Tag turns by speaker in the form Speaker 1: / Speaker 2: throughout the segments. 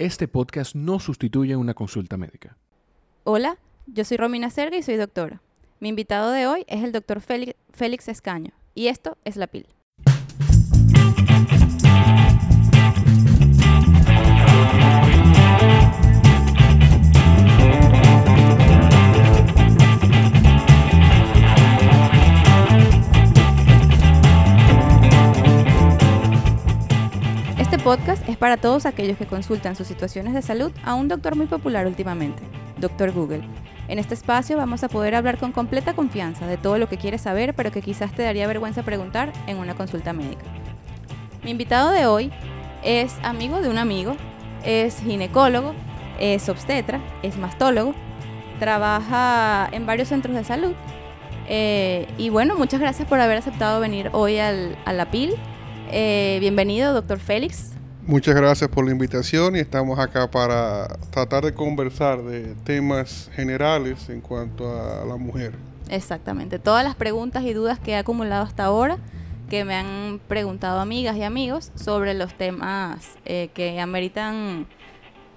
Speaker 1: Este podcast no sustituye una consulta médica.
Speaker 2: Hola, yo soy Romina Serga y soy doctora. Mi invitado de hoy es el doctor Félix, Escaño y esto es La Pil. Podcast es para todos aquellos que consultan sus situaciones de salud a un doctor muy popular últimamente, Doctor Google. En este espacio vamos a poder hablar con completa confianza de todo lo que quieres saber, pero que quizás te daría vergüenza preguntar en una consulta médica. Mi invitado de hoy es amigo de un amigo, es ginecólogo, es obstetra, es mastólogo, trabaja en varios centros de salud. Eh, y bueno, muchas gracias por haber aceptado venir hoy al, a la PIL. Eh, bienvenido, doctor Félix.
Speaker 3: Muchas gracias por la invitación y estamos acá para tratar de conversar de temas generales en cuanto a la mujer.
Speaker 2: Exactamente, todas las preguntas y dudas que he acumulado hasta ahora, que me han preguntado amigas y amigos sobre los temas eh, que ameritan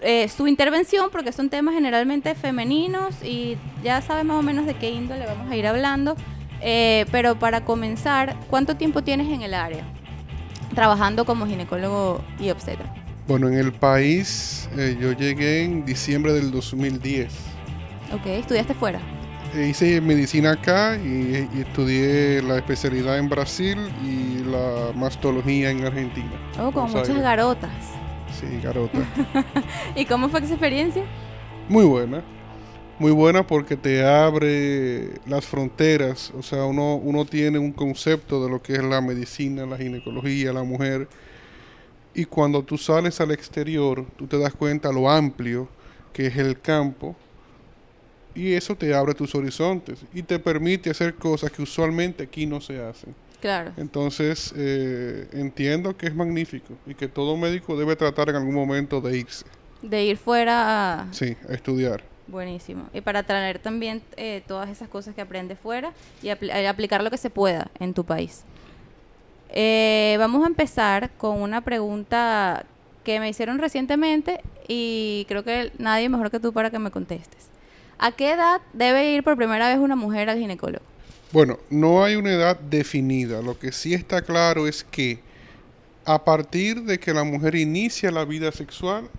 Speaker 2: eh, su intervención, porque son temas generalmente femeninos y ya sabes más o menos de qué índole vamos a ir hablando. Eh, pero para comenzar, ¿cuánto tiempo tienes en el área? Trabajando como ginecólogo y obstetra?
Speaker 3: Bueno, en el país eh, yo llegué en diciembre del 2010.
Speaker 2: Ok, ¿estudiaste fuera?
Speaker 3: Eh, hice medicina acá y, y, estudié la especialidad en Brasil y la mastología en Argentina.
Speaker 2: Oh, con muchas Aires. garotas.
Speaker 3: Sí, garotas.
Speaker 2: ¿Y cómo fue esa experiencia?
Speaker 3: Muy buena. Muy buena porque te abre las fronteras, o sea, uno, uno tiene un concepto de lo que es la medicina, la ginecología, la mujer, y cuando tú sales al exterior, tú te das cuenta lo amplio que es el campo, y eso te abre tus horizontes y te permite hacer cosas que usualmente aquí no se hacen.
Speaker 2: Claro.
Speaker 3: Entonces, eh, entiendo que es magnífico y que todo médico debe tratar en algún momento de irse.
Speaker 2: De ir fuera a...
Speaker 3: Sí, a estudiar.
Speaker 2: Buenísimo. Y para traer también eh, todas esas cosas que aprendes fuera y apl aplicar lo que se pueda en tu país. Eh, vamos a empezar con una pregunta que me hicieron recientemente y creo que nadie mejor que tú para que me contestes. ¿A qué edad debe ir por primera vez una mujer al ginecólogo?
Speaker 3: Bueno, no hay una edad definida. Lo que sí está claro es que a partir de que la mujer inicia la vida sexual,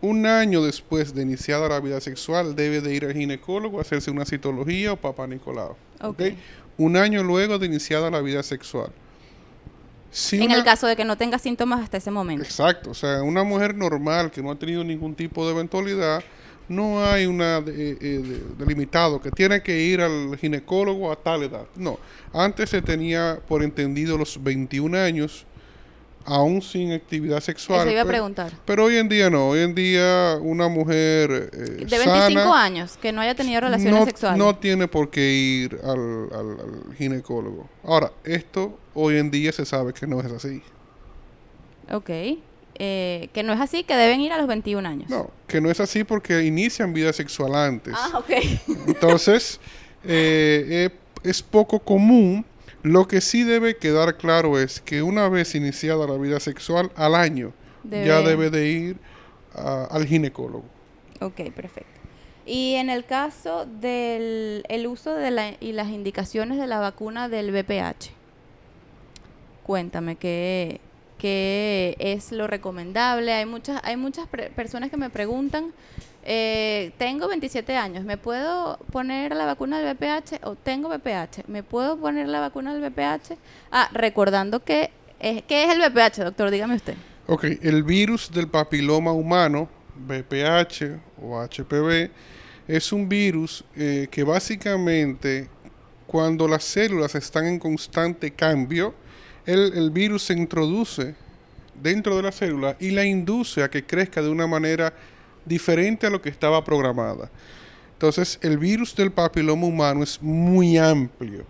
Speaker 3: un año después de iniciada la vida sexual debe de ir al ginecólogo a hacerse una citología o papá Nicolau.
Speaker 2: Okay.
Speaker 3: ¿okay? Un año luego de iniciada la vida sexual.
Speaker 2: Si en una, el caso de que no tenga síntomas hasta ese momento.
Speaker 3: Exacto. O sea, una mujer normal que no ha tenido ningún tipo de eventualidad, no hay una de, de, delimitado que tiene que ir al ginecólogo a tal edad. No. Antes se tenía por entendido los 21 años aún sin actividad sexual.
Speaker 2: Eso iba a
Speaker 3: pero,
Speaker 2: preguntar.
Speaker 3: Pero hoy en día no. Hoy en día una mujer eh,
Speaker 2: de 25
Speaker 3: sana,
Speaker 2: años que no haya tenido relaciones
Speaker 3: no,
Speaker 2: sexuales
Speaker 3: no tiene por qué ir al, al, al, ginecólogo. Ahora, esto hoy en día se sabe que no es así.
Speaker 2: Ok. Eh, que no es así, que deben ir a los 21 años.
Speaker 3: No, que no es así porque inician vida sexual antes.
Speaker 2: Ah, ok.
Speaker 3: Entonces, eh, es poco común lo que sí debe quedar claro es que una vez iniciada la vida sexual, al año debe. ya debe de ir al ginecólogo.
Speaker 2: Ok, perfecto. Y en el caso del el uso de la, y las indicaciones de la vacuna del VPH, cuéntame qué, qué es lo recomendable. Hay muchas, hay muchas personas que me preguntan eh, tengo 27 años, ¿me puedo poner la vacuna del VPH? O tengo VPH, ¿me puedo poner la vacuna del VPH? Ah, recordando que, es, ¿qué es el VPH, doctor? Dígame usted.
Speaker 3: Ok, el virus del papiloma humano, VPH o HPV, es un virus eh, que básicamente cuando las células están en constante cambio, el, el virus se introduce dentro de la célula y la induce a que crezca de una manera diferente a lo que estaba programada. Entonces, el virus del papiloma humano es muy amplio.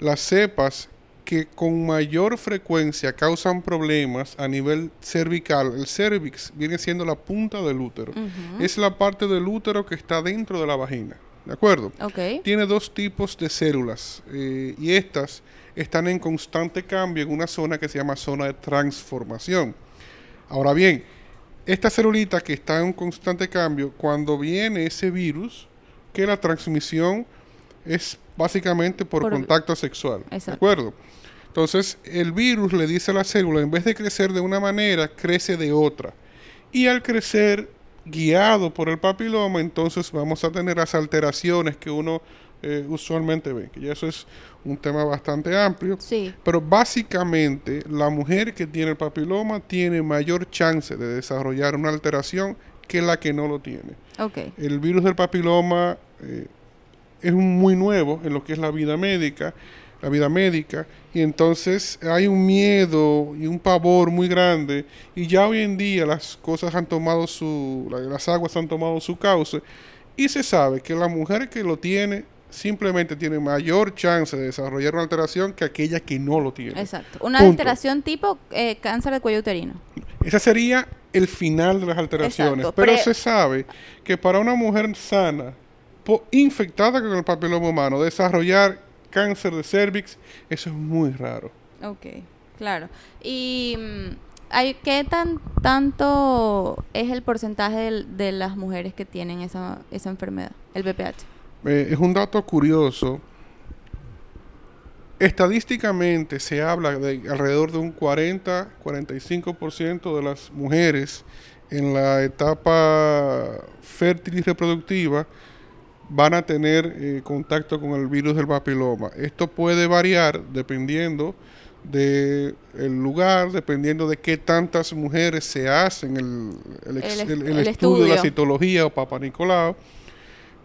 Speaker 3: Las cepas que con mayor frecuencia causan problemas a nivel cervical, el cervix viene siendo la punta del útero. Uh -huh. Es la parte del útero que está dentro de la vagina. ¿De acuerdo?
Speaker 2: Okay.
Speaker 3: Tiene dos tipos de células eh, y estas están en constante cambio en una zona que se llama zona de transformación. Ahora bien, esta celulita que está en un constante cambio, cuando viene ese virus, que la transmisión es básicamente por,
Speaker 2: Por-
Speaker 3: contacto sexual. ¿De acuerdo? Entonces, el virus le dice a la célula, en vez de crecer de una manera, crece de otra. Y al crecer guiado por el papiloma, entonces vamos a tener las alteraciones que uno eh, usualmente ve. Que ya eso es un tema bastante amplio.
Speaker 2: Sí,
Speaker 3: Pero básicamente la mujer que tiene el papiloma tiene mayor chance de desarrollar una alteración que la que no lo tiene.
Speaker 2: ok.
Speaker 3: El virus del papiloma eh, es muy nuevo en lo que es la vida médica, la vida médica, y entonces hay un miedo y un pavor muy grande, y ya hoy en día las cosas han tomado su, la- las aguas han tomado su cauce, y se sabe que la mujer que lo tiene simplemente tiene mayor chance de desarrollar una alteración que aquella que no lo tiene.
Speaker 2: Exacto. Una
Speaker 3: Punto.
Speaker 2: alteración tipo eh, cáncer de cuello uterino.
Speaker 3: Ese sería el final de las alteraciones.
Speaker 2: Exacto,
Speaker 3: pero
Speaker 2: pre-
Speaker 3: se sabe que para una mujer sana, infectada con el papiloma humano, desarrollar cáncer de cervix, eso es muy raro.
Speaker 2: Ok, claro. ¿Y mm, hay, qué tan, tanto es el porcentaje del- de las mujeres que tienen esa, esa enfermedad, el BPH?
Speaker 3: Eh, es un dato curioso. Estadísticamente se habla de alrededor de un 40-45% de las mujeres en la etapa fértil y reproductiva van a tener eh, contacto con el virus del papiloma. Esto puede variar dependiendo del lugar, dependiendo de qué tantas mujeres se hacen el, el ex-
Speaker 2: El
Speaker 3: el-
Speaker 2: est-
Speaker 3: el
Speaker 2: el
Speaker 3: estudio de la
Speaker 2: estudio.
Speaker 3: citología o Papa Nicolau,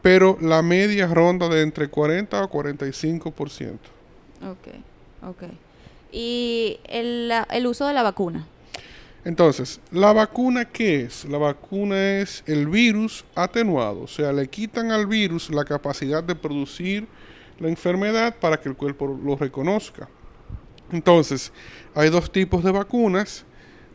Speaker 3: pero la media ronda de entre 40 o 45%.
Speaker 2: Ok, ok. ¿Y el, el uso de la vacuna?
Speaker 3: Entonces, ¿la vacuna qué es? La vacuna es el virus atenuado, o sea, le quitan al virus la capacidad de producir la enfermedad para que el cuerpo lo reconozca. Entonces, hay dos tipos de vacunas.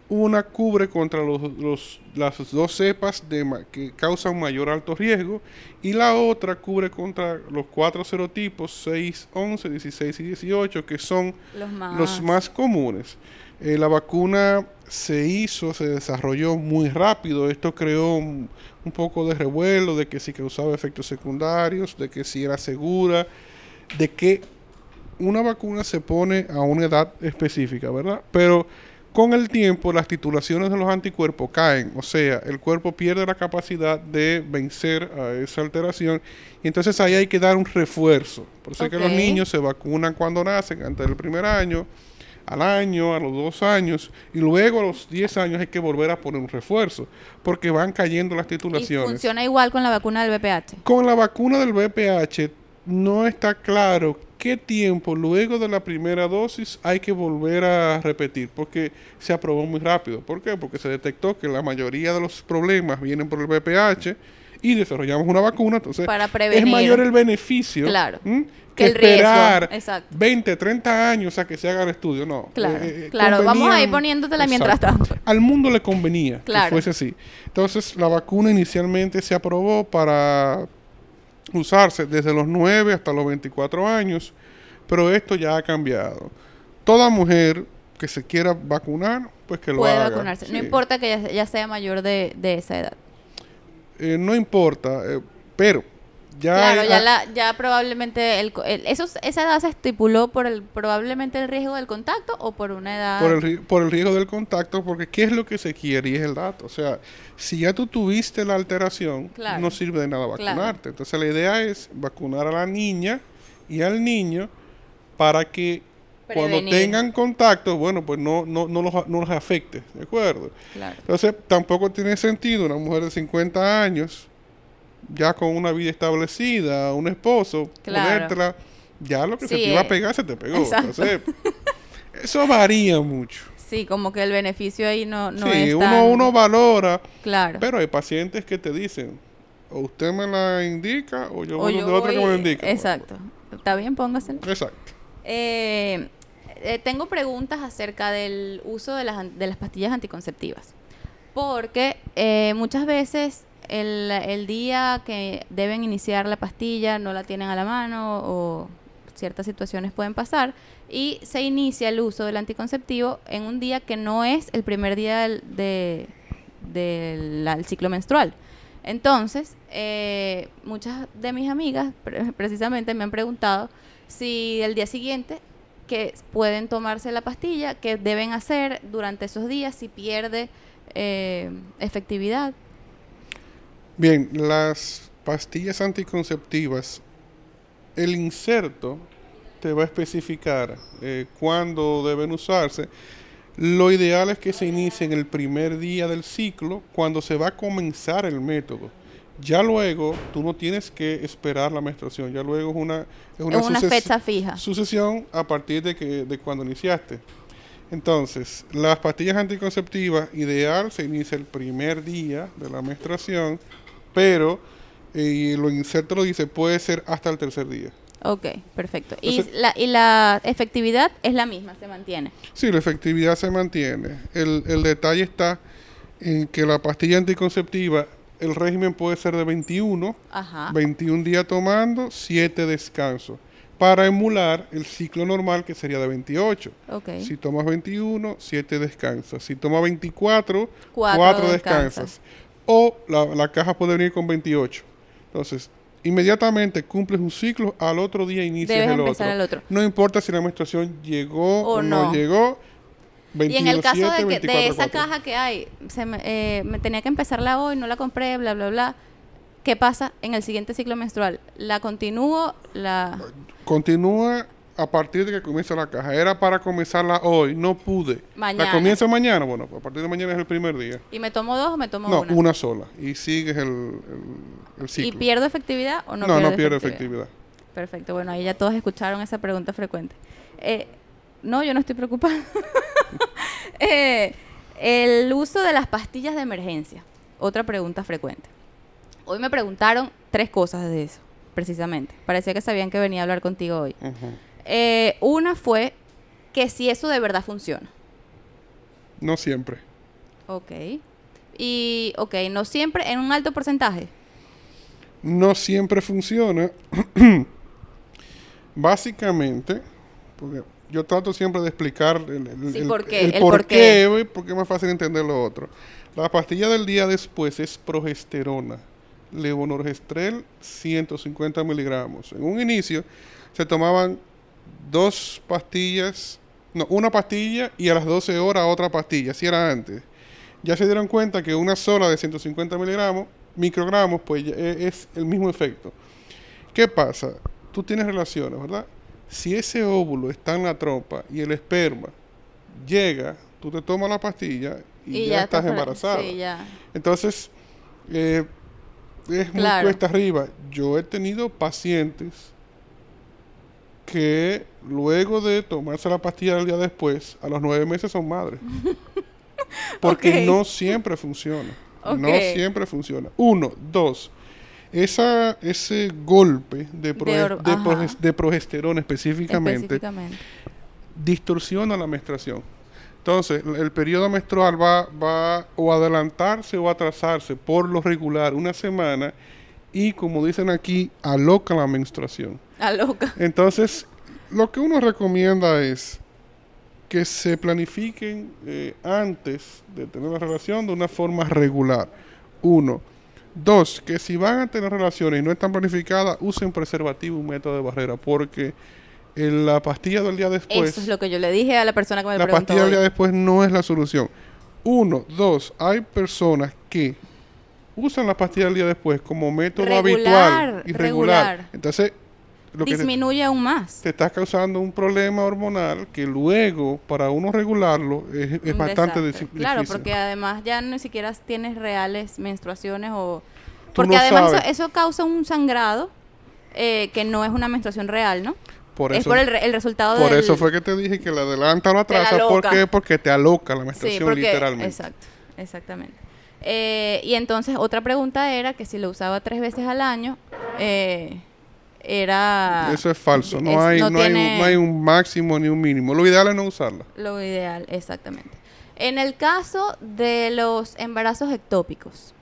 Speaker 3: Una cubre contra los, los- las dos cepas de que causan mayor alto riesgo y la otra cubre contra los cuatro serotipos 6, 11, 16 y 18 que son
Speaker 2: Los más...
Speaker 3: los más comunes. Eh, la vacuna se hizo, se desarrolló muy rápido. Esto creó un, un poco de revuelo de que si causaba efectos secundarios, de que si era segura, de que una vacuna se pone a una edad específica, ¿verdad? Pero con el tiempo las titulaciones de los anticuerpos caen, o sea, el cuerpo pierde la capacidad de vencer a esa alteración y entonces ahí hay que dar un refuerzo. Por eso es que los niños se vacunan cuando nacen, antes del primer año, al año, a los dos años, y luego a los 10 años hay que volver a poner un refuerzo, porque van cayendo las
Speaker 2: ¿Y
Speaker 3: titulaciones.
Speaker 2: funciona igual con la vacuna del BPH?
Speaker 3: Con la vacuna del VPH no está claro qué tiempo luego de la primera dosis hay que volver a repetir, porque se aprobó muy rápido. ¿Por qué? Porque se detectó que la mayoría de los problemas vienen por el VPH y desarrollamos una vacuna, entonces
Speaker 2: Para
Speaker 3: es
Speaker 2: prevenir.
Speaker 3: mayor el beneficio
Speaker 2: Claro.
Speaker 3: ¿m?
Speaker 2: Que
Speaker 3: que,
Speaker 2: el riesgo,
Speaker 3: esperar
Speaker 2: exacto.
Speaker 3: 20, 30 años a que se haga el estudio. No.
Speaker 2: Claro,
Speaker 3: Eh, eh,
Speaker 2: claro. Vamos a ir poniéndotela mientras tanto.
Speaker 3: Al mundo le convenía
Speaker 2: Claro.
Speaker 3: que fuese así. Entonces, la vacuna inicialmente se aprobó para usarse desde los 9 hasta los 24 años, pero esto ya ha cambiado. Toda mujer que se quiera vacunar, pues que lo
Speaker 2: Puede
Speaker 3: haga.
Speaker 2: vacunarse. No importa que ya, ya sea mayor de, de esa edad.
Speaker 3: Eh, no importa, eh, pero ya...
Speaker 2: claro,
Speaker 3: hay-
Speaker 2: ya, la, ya probablemente el, el- esos- esa edad se estipuló por el probablemente el riesgo del contacto o por una edad.
Speaker 3: Por el, por el riesgo del contacto, porque ¿qué es lo que se quiere? Y es el dato. O sea, si ya tú tuviste la alteración,
Speaker 2: Claro.
Speaker 3: no sirve de nada
Speaker 2: Claro.
Speaker 3: vacunarte. Entonces la idea es vacunar a la niña y al niño para que cuando
Speaker 2: Prevenir.
Speaker 3: tengan contacto, bueno, pues no, no, no, los, no los afecte, ¿de acuerdo?
Speaker 2: Claro.
Speaker 3: Entonces tampoco tiene sentido una mujer de 50 años, ya con una vida establecida, un esposo,
Speaker 2: Claro.
Speaker 3: ponértela, ya lo que se te iba a
Speaker 2: eh,
Speaker 3: pegar se te pegó. Entonces, eso varía mucho.
Speaker 2: Sí, como que el beneficio ahí no, no
Speaker 3: sí,
Speaker 2: es
Speaker 3: uno,
Speaker 2: tan...
Speaker 3: uno valora,
Speaker 2: Claro.
Speaker 3: pero hay pacientes que te dicen, o usted me la indica o yo
Speaker 2: O
Speaker 3: voy
Speaker 2: yo
Speaker 3: de otro que me la indica.
Speaker 2: Exacto. Está bien, póngaselo.
Speaker 3: Exacto.
Speaker 2: Eh, eh, tengo preguntas acerca del uso de las, de las pastillas anticonceptivas. Porque eh, muchas veces el, día que deben iniciar la pastilla no la tienen a la mano o ciertas situaciones pueden pasar y se inicia el uso del anticonceptivo en un día que no es el primer día del- de, del ciclo menstrual. Entonces, eh, muchas de mis amigas pre- precisamente me han preguntado si el día siguiente que pueden tomarse la pastilla, qué deben hacer durante esos días, si pierde eh, efectividad.
Speaker 3: Bien, las pastillas anticonceptivas, el inserto te va a especificar eh, cuándo deben usarse. Lo ideal es que se inicie en el primer día del ciclo, cuando se va a comenzar el método. Ya luego, tú no tienes que esperar la menstruación, ya luego es una, es una,
Speaker 2: Es una fecha fija.
Speaker 3: sucesión a partir de, que, de cuando iniciaste. Entonces, las pastillas anticonceptivas, ideal, se inicia el primer día de la menstruación, pero, eh, lo inserto lo dice, puede ser hasta el tercer día.
Speaker 2: Ok, perfecto. Y la, y la efectividad es la misma, se mantiene.
Speaker 3: Sí, la efectividad se mantiene. El, el detalle está en que la pastilla anticonceptiva, el régimen puede ser de 21,
Speaker 2: Ajá.
Speaker 3: 21 días tomando, 7 descansos, para emular el ciclo normal que sería de 28.
Speaker 2: Ok.
Speaker 3: Si tomas 21, 7 descansas. Si tomas 24,
Speaker 2: Cuatro
Speaker 3: 4
Speaker 2: descansas.
Speaker 3: descansas. O la, la caja puede venir con 28. Entonces, inmediatamente cumples un ciclo, al otro día inicias
Speaker 2: Debes
Speaker 3: el otro.
Speaker 2: el otro.
Speaker 3: No importa si la menstruación llegó
Speaker 2: O
Speaker 3: o, no.
Speaker 2: no.
Speaker 3: llegó.
Speaker 2: Y
Speaker 3: 21,
Speaker 2: en el caso
Speaker 3: 7,
Speaker 2: de, que,
Speaker 3: 24,
Speaker 2: de esa
Speaker 3: 4.
Speaker 2: caja que hay, se me, eh, me tenía que empezarla hoy, no la compré, bla, bla, bla. ¿Qué pasa en el siguiente ciclo menstrual? ¿La continúo? La...
Speaker 3: Continúa a partir de que comienza la caja. Era para comenzarla hoy, no pude.
Speaker 2: Mañana.
Speaker 3: La comienza mañana, bueno, a partir de mañana es el primer día.
Speaker 2: ¿Y me tomo dos o me tomo
Speaker 3: No,
Speaker 2: una?
Speaker 3: una sola. Y sigues el, el, el
Speaker 2: ¿Y
Speaker 3: ciclo.
Speaker 2: pierdo efectividad o no,
Speaker 3: no,
Speaker 2: pierdo
Speaker 3: no pierde efectividad.
Speaker 2: Perfecto, bueno, ahí ya todos escucharon esa pregunta frecuente. Eh, no, yo no estoy preocupada. Eh, el uso de las pastillas de emergencia, otra pregunta frecuente. Hoy me preguntaron tres cosas de eso, precisamente. Parecía que sabían que venía a hablar contigo hoy.
Speaker 3: Ujú.
Speaker 2: Eh, una fue que si eso de verdad funciona.
Speaker 3: No siempre.
Speaker 2: Ok. Y, ok, no siempre, en un alto porcentaje.
Speaker 3: No siempre funciona. Básicamente, porque yo trato siempre de explicar el, el-
Speaker 2: Sí,
Speaker 3: el-
Speaker 2: por qué,
Speaker 3: el por
Speaker 2: qué.
Speaker 3: porque es más fácil entender lo otro. La pastilla del día después es progesterona, levonorgestrel 150 miligramos. En un inicio se tomaban dos pastillas, no, una pastilla y a las 12 horas otra pastilla, así era antes. Ya se dieron cuenta que una sola de 150 miligramos, microgramos, pues e- es el mismo efecto. ¿Qué pasa? Tú tienes relaciones, ¿verdad? Si ese óvulo está en la trompa y el esperma llega, tú te tomas la pastilla y, ya, estás embarazada.
Speaker 2: Sí, ya.
Speaker 3: Entonces, eh, es muy cuesta arriba. Yo he tenido pacientes que luego de tomarse la pastilla el día después, a los nueve meses son madres. Porque no siempre funciona. No siempre funciona. Uno, dos. Esa, ese golpe de,
Speaker 2: hor-
Speaker 3: de progesterona específicamente
Speaker 2: Específicamente.
Speaker 3: distorsiona la menstruación. Entonces, el periodo menstrual va, va o adelantarse o atrasarse por lo regular una semana y, como dicen aquí, aloca la menstruación.
Speaker 2: A loca.
Speaker 3: Entonces, lo que uno recomienda es que se planifiquen eh, antes de tener la relación de una forma regular. Uno. Dos, que si van a tener relaciones y no están planificadas, usen preservativo y un método de barrera, porque en la pastilla del día después
Speaker 2: Eso es lo que yo le dije a la persona que me
Speaker 3: la
Speaker 2: preguntó
Speaker 3: pastilla del día después no es la solución. Uno, dos, hay personas que usan la pastilla del día después como método
Speaker 2: Regular,
Speaker 3: habitual y regular.
Speaker 2: regular.
Speaker 3: Entonces, lo que te,
Speaker 2: Disminuye aún más.
Speaker 3: te está causando un problema hormonal que luego, para uno regularlo, es, es bastante
Speaker 2: desastre.
Speaker 3: difí-
Speaker 2: Claro,
Speaker 3: difícil.
Speaker 2: porque además ya ni siquiera tienes reales menstruaciones o...
Speaker 3: Tú
Speaker 2: Porque
Speaker 3: no
Speaker 2: además eso, causa un sangrado eh, que no es una menstruación real, ¿no?
Speaker 3: Por
Speaker 2: es
Speaker 3: eso,
Speaker 2: por el, el resultado
Speaker 3: por
Speaker 2: del...
Speaker 3: eso fue que te dije que la adelanta o la atrasa. ¿Por qué? Porque te aloca la
Speaker 2: Sí,
Speaker 3: menstruación
Speaker 2: porque...
Speaker 3: literalmente.
Speaker 2: Exacto, exactamente. Eh, y entonces otra pregunta era que si lo usaba tres veces al año, eh, era...
Speaker 3: Eso es falso. No,
Speaker 2: es-
Speaker 3: hay,
Speaker 2: no
Speaker 3: no, hay,
Speaker 2: tiene-
Speaker 3: no hay un máximo ni un mínimo. Lo ideal es no usarla.
Speaker 2: Lo ideal, exactamente. En el caso de los embarazos ectópicos,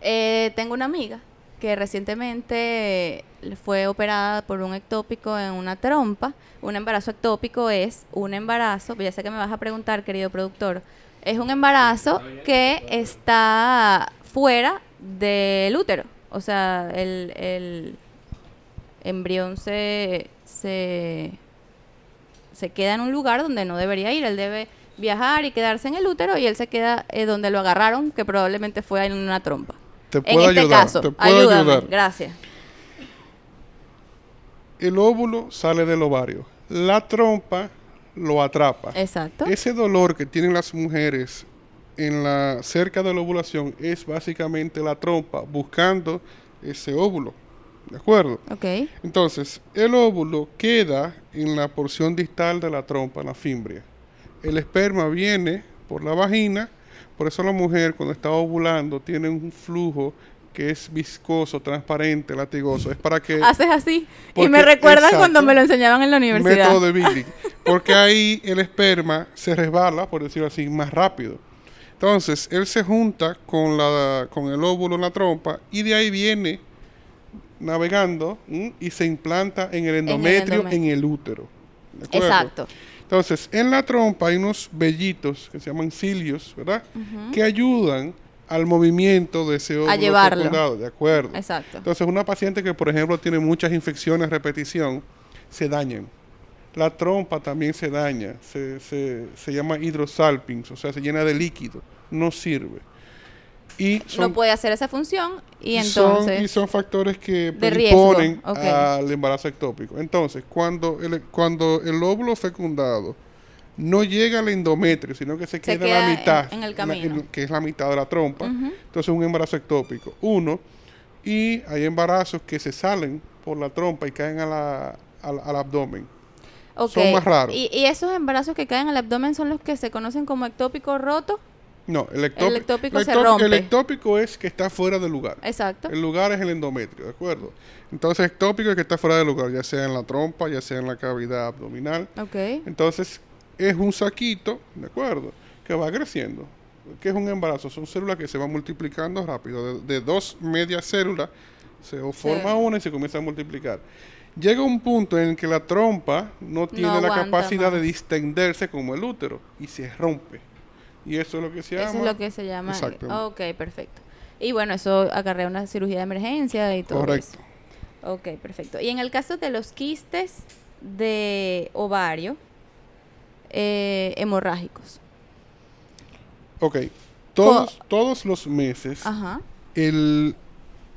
Speaker 2: eh, tengo una amiga que recientemente fue operada por un ectópico en una trompa. Un embarazo ectópico es un embarazo, ya sé que me vas a preguntar, querido productor, Es un embarazo que está fuera del útero. O sea, el, el embrión se, se, se queda en un lugar donde no debería ir. Él debe viajar y quedarse en el útero y él se queda eh, donde lo agarraron, que probablemente fue en una trompa.
Speaker 3: Te
Speaker 2: En
Speaker 3: puedo
Speaker 2: este
Speaker 3: ayudar.
Speaker 2: caso,
Speaker 3: te puedo
Speaker 2: ayúdame.
Speaker 3: ayudar.
Speaker 2: Gracias.
Speaker 3: El óvulo sale del ovario. La trompa lo atrapa.
Speaker 2: Exacto.
Speaker 3: Ese dolor que tienen las mujeres en la cerca de la ovulación es básicamente la trompa buscando ese óvulo. ¿De acuerdo?
Speaker 2: Ok.
Speaker 3: Entonces, el óvulo queda en la porción distal de la trompa, en la fimbria. El esperma viene por la vagina, por eso la mujer cuando está ovulando tiene un flujo que es viscoso, transparente, latigoso. Es para que...
Speaker 2: Haces así. y me recuerdan cuando me lo enseñaban en la universidad.
Speaker 3: método de Billing. Porque ahí el esperma se resbala, por decirlo así, más rápido. Entonces, él se junta con, la, con el óvulo en la trompa y de ahí viene navegando ¿m? y se implanta en el endometrio en el,
Speaker 2: endometrio.
Speaker 3: útero. ¿De acuerdo?
Speaker 2: Exacto.
Speaker 3: Entonces, en la trompa hay unos vellitos que se llaman cilios, ¿verdad? Que ayudan al movimiento de ese óvulo
Speaker 2: llevarlo.
Speaker 3: fecundado, ¿de acuerdo?
Speaker 2: Exacto.
Speaker 3: Entonces, una paciente que, por ejemplo, tiene muchas infecciones a repetición, se dañan. La trompa también se daña, se, se, se llama hidrosalpings, o sea, se llena de líquido, no sirve. Y son,
Speaker 2: no puede hacer esa función y
Speaker 3: son-
Speaker 2: entonces...
Speaker 3: y son factores que predisponen al embarazo ectópico. Entonces, cuando el, cuando el óvulo fecundado no llega al endometrio, sino que se,
Speaker 2: Se
Speaker 3: queda,
Speaker 2: queda
Speaker 3: la mitad,
Speaker 2: en el
Speaker 3: la-
Speaker 2: camino.
Speaker 3: que es la mitad de la trompa,
Speaker 2: Ujú.
Speaker 3: entonces un embarazo ectópico. Uno, y hay embarazos que se salen por la trompa y caen a la- al, al abdomen. Son más raros.
Speaker 2: ¿Y, y esos embarazos que caen al abdomen son los que se conocen como ectópico roto?
Speaker 3: No, el ectópico,
Speaker 2: ectópico se
Speaker 3: el
Speaker 2: rompe.
Speaker 3: ectópico es que está fuera del lugar.
Speaker 2: Exacto.
Speaker 3: El lugar es el endometrio, ¿de acuerdo? Entonces, ectópico es que está fuera del lugar, ya sea en la trompa, ya sea en la cavidad abdominal.
Speaker 2: Ok.
Speaker 3: Entonces, es un saquito, ¿de acuerdo? Que va creciendo. ¿Qué es un embarazo? Son células que se van multiplicando rápido. De, de dos medias células se forma una y se comienza a multiplicar. Llega un punto en el que la trompa no tiene la capacidad de distenderse como el útero y se rompe. Y eso es lo que se llama.
Speaker 2: Eso es lo que se llama. Ok, perfecto. Y bueno, eso acarrea una cirugía de emergencia y todo
Speaker 3: Correcto.
Speaker 2: eso. Ok, perfecto. Y en el caso de los quistes de ovario eh, hemorrágicos.
Speaker 3: Ok. Todos, todos los meses
Speaker 2: Ajá.
Speaker 3: el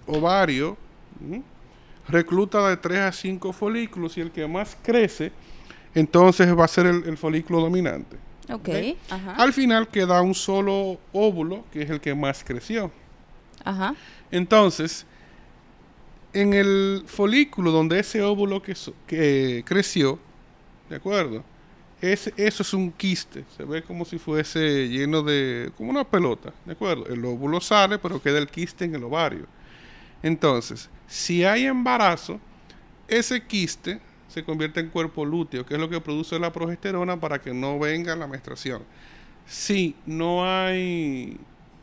Speaker 3: ovario recluta de 3 a 5 folículos y el que más crece, entonces va a ser el, el folículo dominante.
Speaker 2: Ok.
Speaker 3: Ok.
Speaker 2: Ajá.
Speaker 3: Al final queda un solo óvulo, que es el que más creció.
Speaker 2: Ajá.
Speaker 3: Entonces, en el folículo donde ese óvulo que, so- que creció, ¿de acuerdo? Eso es un quiste, se ve como si fuese lleno de, como una pelota, ¿de acuerdo? El óvulo sale, pero queda el quiste en el ovario. Entonces, si hay embarazo, ese quiste se convierte en cuerpo lúteo, que es lo que produce la progesterona para que no venga la menstruación. Si no hay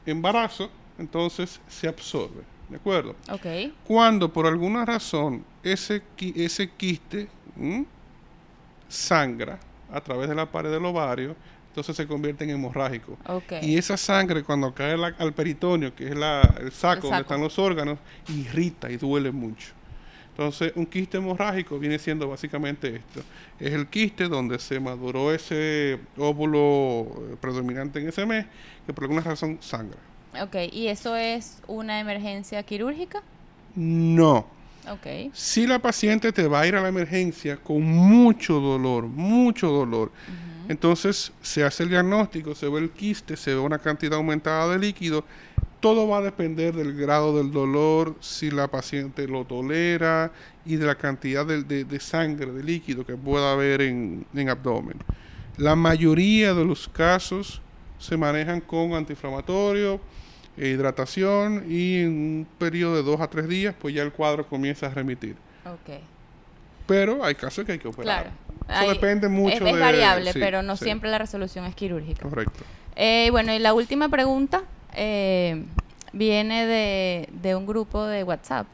Speaker 3: embarazo, entonces se absorbe, ¿de acuerdo?
Speaker 2: Ok.
Speaker 3: Cuando por alguna razón ese, ese quiste ¿m? sangra a través de la pared del ovario, entonces se convierte en hemorrágico.
Speaker 2: Ok.
Speaker 3: Y esa sangre cuando cae la- al peritoneo, que es la- el, saco donde
Speaker 2: saco.
Speaker 3: están los órganos, irrita y duele mucho. Entonces, un quiste hemorrágico viene siendo básicamente esto. Es el quiste donde se maduró ese óvulo eh, predominante en ese mes, que por alguna razón sangra.
Speaker 2: Ok. ¿Y eso es una emergencia quirúrgica?
Speaker 3: No.
Speaker 2: Ok.
Speaker 3: Si la paciente te va a ir a la emergencia con mucho dolor, mucho dolor, entonces se hace el diagnóstico, se ve el quiste, se ve una cantidad aumentada de líquido. Todo va a depender del grado del dolor, si la paciente lo tolera y de la cantidad de, de- de sangre, de líquido que pueda haber en, en abdomen. La mayoría de los casos se manejan con antiinflamatorio, e hidratación y en un periodo de dos a tres días, pues ya el cuadro comienza a remitir.
Speaker 2: Ok.
Speaker 3: Pero hay casos que hay que operar.
Speaker 2: Claro.
Speaker 3: Eso depende mucho
Speaker 2: es, es
Speaker 3: de-
Speaker 2: variable,
Speaker 3: sí,
Speaker 2: pero no
Speaker 3: sí.
Speaker 2: siempre la resolución es quirúrgica.
Speaker 3: Correcto.
Speaker 2: Eh, bueno, y la última pregunta eh, viene de, de un grupo de WhatsApp.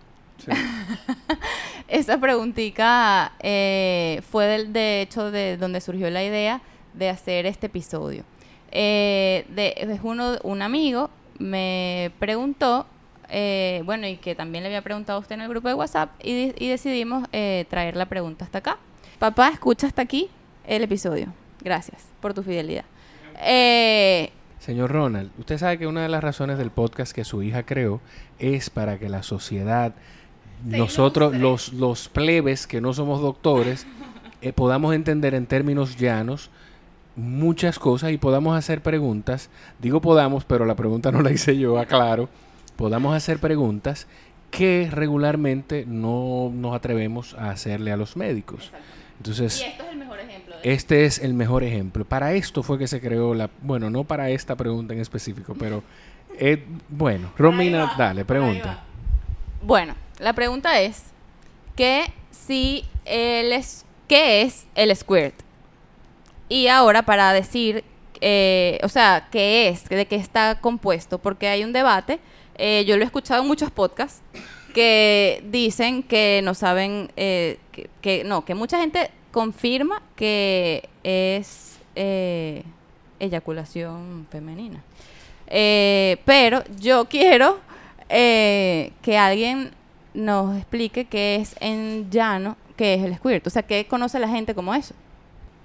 Speaker 3: Sí.
Speaker 2: Esa preguntita eh, fue del, de hecho de donde surgió la idea de hacer este episodio. eh, de, es uno, un amigo me preguntó, eh, bueno, y que también le había preguntado a usted en el grupo de WhatsApp, y, di- y decidimos eh, traer la pregunta hasta acá. Papá, escucha hasta aquí el episodio. Gracias por tu fidelidad. Eh,
Speaker 1: Señor Ronald, usted sabe que una de las razones del podcast que su hija creó es para que la sociedad, nosotros, los, los plebes que no somos doctores, eh, podamos entender en términos llanos muchas cosas y podamos hacer preguntas. Digo podamos, pero la pregunta no la hice yo, aclaro. Podamos hacer preguntas que regularmente no nos atrevemos a hacerle a los médicos. Entonces,
Speaker 2: esto es el mejor ejemplo.
Speaker 1: Este es el mejor ejemplo. Para esto fue que se creó la... Bueno, no para esta pregunta en específico, pero... eh, bueno, Romina, dale, pregunta.
Speaker 2: Bueno, la pregunta es que si el es, ¿qué es el squirt? Y ahora para decir, eh, o sea, ¿qué es? ¿De qué está compuesto? Porque hay un debate, eh, yo lo he escuchado en muchos podcasts, que dicen que no saben, eh, que, que- no, que mucha gente confirma que es eh, eyaculación femenina. Eh, pero yo quiero eh, que alguien nos explique qué es en llano, qué es el squirt. O sea, ¿qué conoce la gente como eso?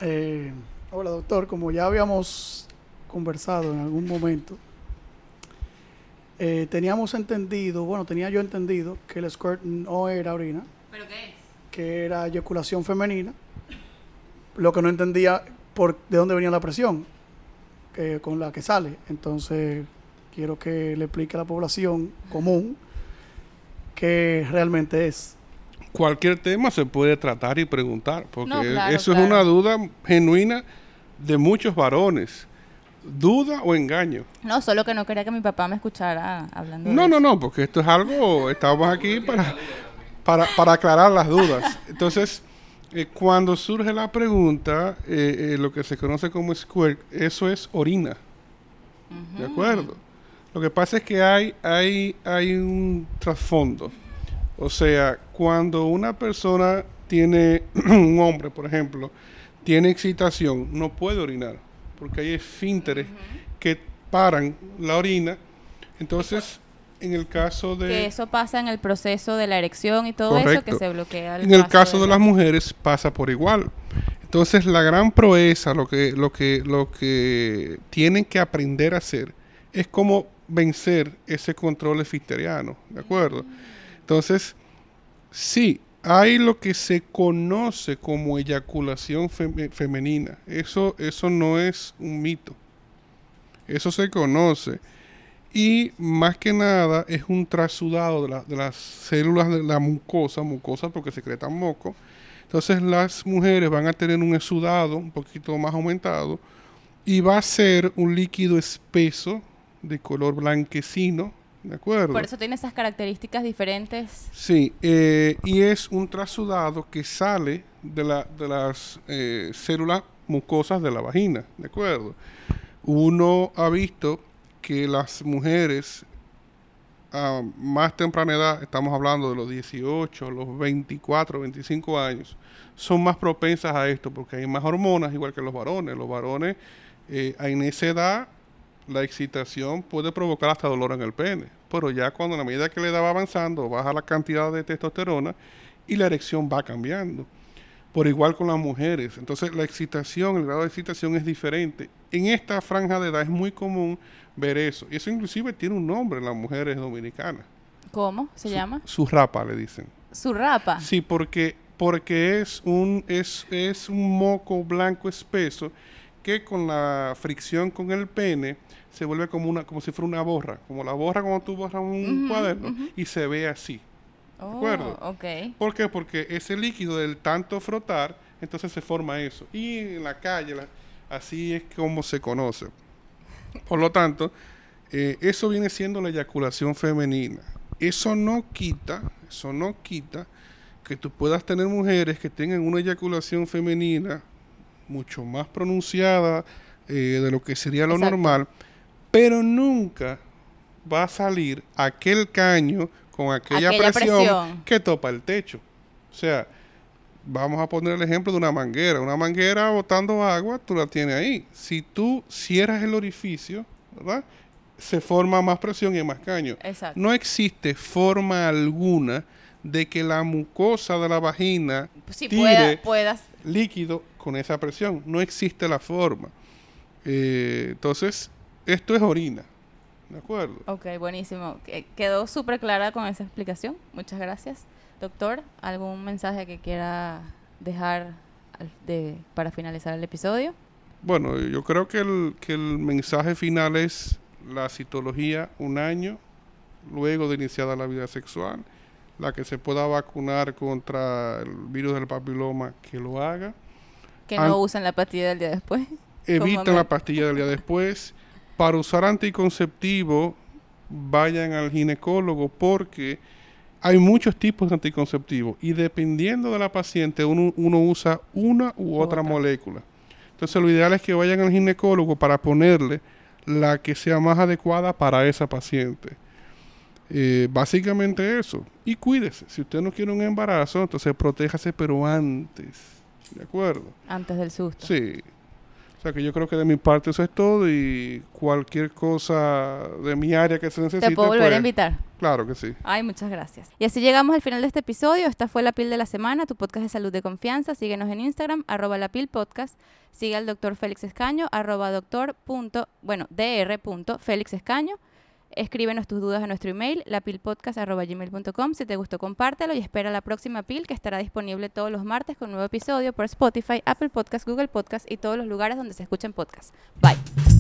Speaker 4: Eh, hola doctor, como ya habíamos conversado en algún momento, eh, teníamos entendido, bueno, tenía yo entendido que el squirt no era orina,
Speaker 2: ¿Pero qué es?
Speaker 4: que era eyaculación femenina. Lo que no entendía por de dónde venía la presión que, con la que sale. Entonces, quiero que le explique a la población común qué realmente es.
Speaker 3: Cualquier tema se puede tratar y preguntar, porque
Speaker 2: No, claro,
Speaker 3: eso
Speaker 2: claro.
Speaker 3: es una duda genuina de muchos varones. ¿Duda o engaño?
Speaker 2: No, solo que no quería que mi papá me escuchara hablando de
Speaker 3: No, no,
Speaker 2: eso.
Speaker 3: no, porque esto es algo, estamos aquí para, para, para aclarar las dudas. Entonces, eh, cuando surge la pregunta, eh, eh, lo que se conoce como squirt, eso es orina. ¿De acuerdo? Lo que pasa es que hay, hay, hay un trasfondo. O sea, cuando una persona tiene, un hombre, por ejemplo, tiene excitación, no puede orinar, porque hay esfínteres que paran la orina. Entonces, en el caso de...
Speaker 2: Que eso pasa en el proceso de la erección y todo eso,
Speaker 3: Correcto.
Speaker 2: que se bloquea
Speaker 3: En el caso de
Speaker 2: la-
Speaker 3: las mujeres pasa por igual. Entonces la gran proeza, lo que, lo que, lo que tienen que aprender a hacer es cómo vencer ese control efisteriano, ¿de acuerdo? Entonces, sí, hay lo que se conoce como eyaculación fem- femenina. Eso, eso no es un mito. Eso se conoce. Y más que nada es un trasudado de, la- de las células de la mucosa, mucosa porque secretan moco. Entonces las mujeres van a tener un exudado un poquito más aumentado y va a ser un líquido espeso de color blanquecino, ¿de acuerdo?
Speaker 2: Por eso tiene esas características diferentes.
Speaker 3: Sí, eh, y es un trasudado que sale de, la, de las eh, células mucosas de la vagina, ¿de acuerdo? Uno ha visto que las mujeres a más temprana edad, estamos hablando de los 18, los 24, 25 años, son más propensas a esto porque hay más hormonas, igual que los varones. Los varones eh, en esa edad la excitación puede provocar hasta dolor en el pene, pero ya cuando a la medida que la edad va avanzando, baja la cantidad de testosterona y la erección va cambiando. Por igual con las mujeres. Entonces la excitación, el grado de excitación es diferente. En esta franja de edad es muy común ver eso. Y eso inclusive tiene un nombre en las mujeres dominicanas.
Speaker 2: ¿Cómo se
Speaker 3: Su-
Speaker 2: llama?
Speaker 3: Su rapa, le dicen.
Speaker 2: Su rapa.
Speaker 3: Sí, porque, porque es, un, es, es un moco blanco espeso que con la fricción con el pene se vuelve como una como si fuera una borra, como la borra cuando tú borras un cuaderno y se ve así.
Speaker 2: Oh,
Speaker 3: acuerdo? ¿Por qué? Porque ese líquido del tanto frotar, entonces se forma eso. Y en la calle, la- así es como se conoce. Por lo tanto, eh, eso viene siendo la eyaculación femenina. Eso no quita, eso no quita que tú puedas tener mujeres que tengan una eyaculación femenina mucho más pronunciada eh, de lo que sería lo
Speaker 2: Exacto.
Speaker 3: normal, pero nunca va a salir aquel caño con aquella,
Speaker 2: Aquella
Speaker 3: presión,
Speaker 2: presión.
Speaker 3: que topa el techo. O sea, vamos a poner el ejemplo de una manguera. Una manguera botando agua, tú la tienes ahí. Si tú cierras el orificio, ¿verdad? Se forma más presión y más caño.
Speaker 2: Exacto.
Speaker 3: No existe forma alguna de que la mucosa de la vagina
Speaker 2: Si
Speaker 3: tire
Speaker 2: pueda, puedas.
Speaker 3: líquido con esa presión. No existe la forma. Eh, entonces, esto es orina. ¿De acuerdo?
Speaker 2: Ok, buenísimo. Que- Quedó súper clara con esa explicación. Muchas gracias. Doctor, ¿algún mensaje que quiera dejar de, para finalizar el episodio?
Speaker 3: Bueno, yo creo que el, que el mensaje final es la citología un año luego de iniciada la vida sexual. La que se pueda vacunar contra el virus del papiloma, que lo haga.
Speaker 2: Que
Speaker 3: An-
Speaker 2: no usen la pastilla del día después.
Speaker 3: Eviten
Speaker 2: me-
Speaker 3: la pastilla del día después. Para usar anticonceptivo, vayan al ginecólogo porque hay muchos tipos de anticonceptivos y dependiendo de la paciente uno, uno usa una u otra,
Speaker 2: Otra.
Speaker 3: molécula. Entonces lo ideal es que vayan al ginecólogo para ponerle la que sea más adecuada para esa paciente. Eh, básicamente eso. Y cuídese. Si usted no quiere un embarazo, entonces protéjase pero antes. ¿De acuerdo?
Speaker 2: Antes del susto.
Speaker 3: Sí. O sea que yo creo que de mi parte eso es todo y cualquier cosa de mi área que se necesite.
Speaker 2: Te puedo volver a
Speaker 3: pues,
Speaker 2: invitar.
Speaker 3: Claro que sí.
Speaker 2: Ay, muchas gracias. Y así llegamos al final de este episodio. Esta fue La Pil de la Semana, tu podcast de salud de confianza. Síguenos en Instagram, arroba La Pil Podcast. Sigue al doctor Félix Escaño, arroba doctor punto, bueno, dr punto Félix Escaño. Escríbenos tus dudas a nuestro email, lapilpodcast arroba gmail.com. Si te gustó, compártelo y espera la próxima pil que estará disponible todos los martes con un nuevo episodio por Spotify, Apple Podcast, Google Podcast y todos los lugares donde se escuchen podcasts. Bye.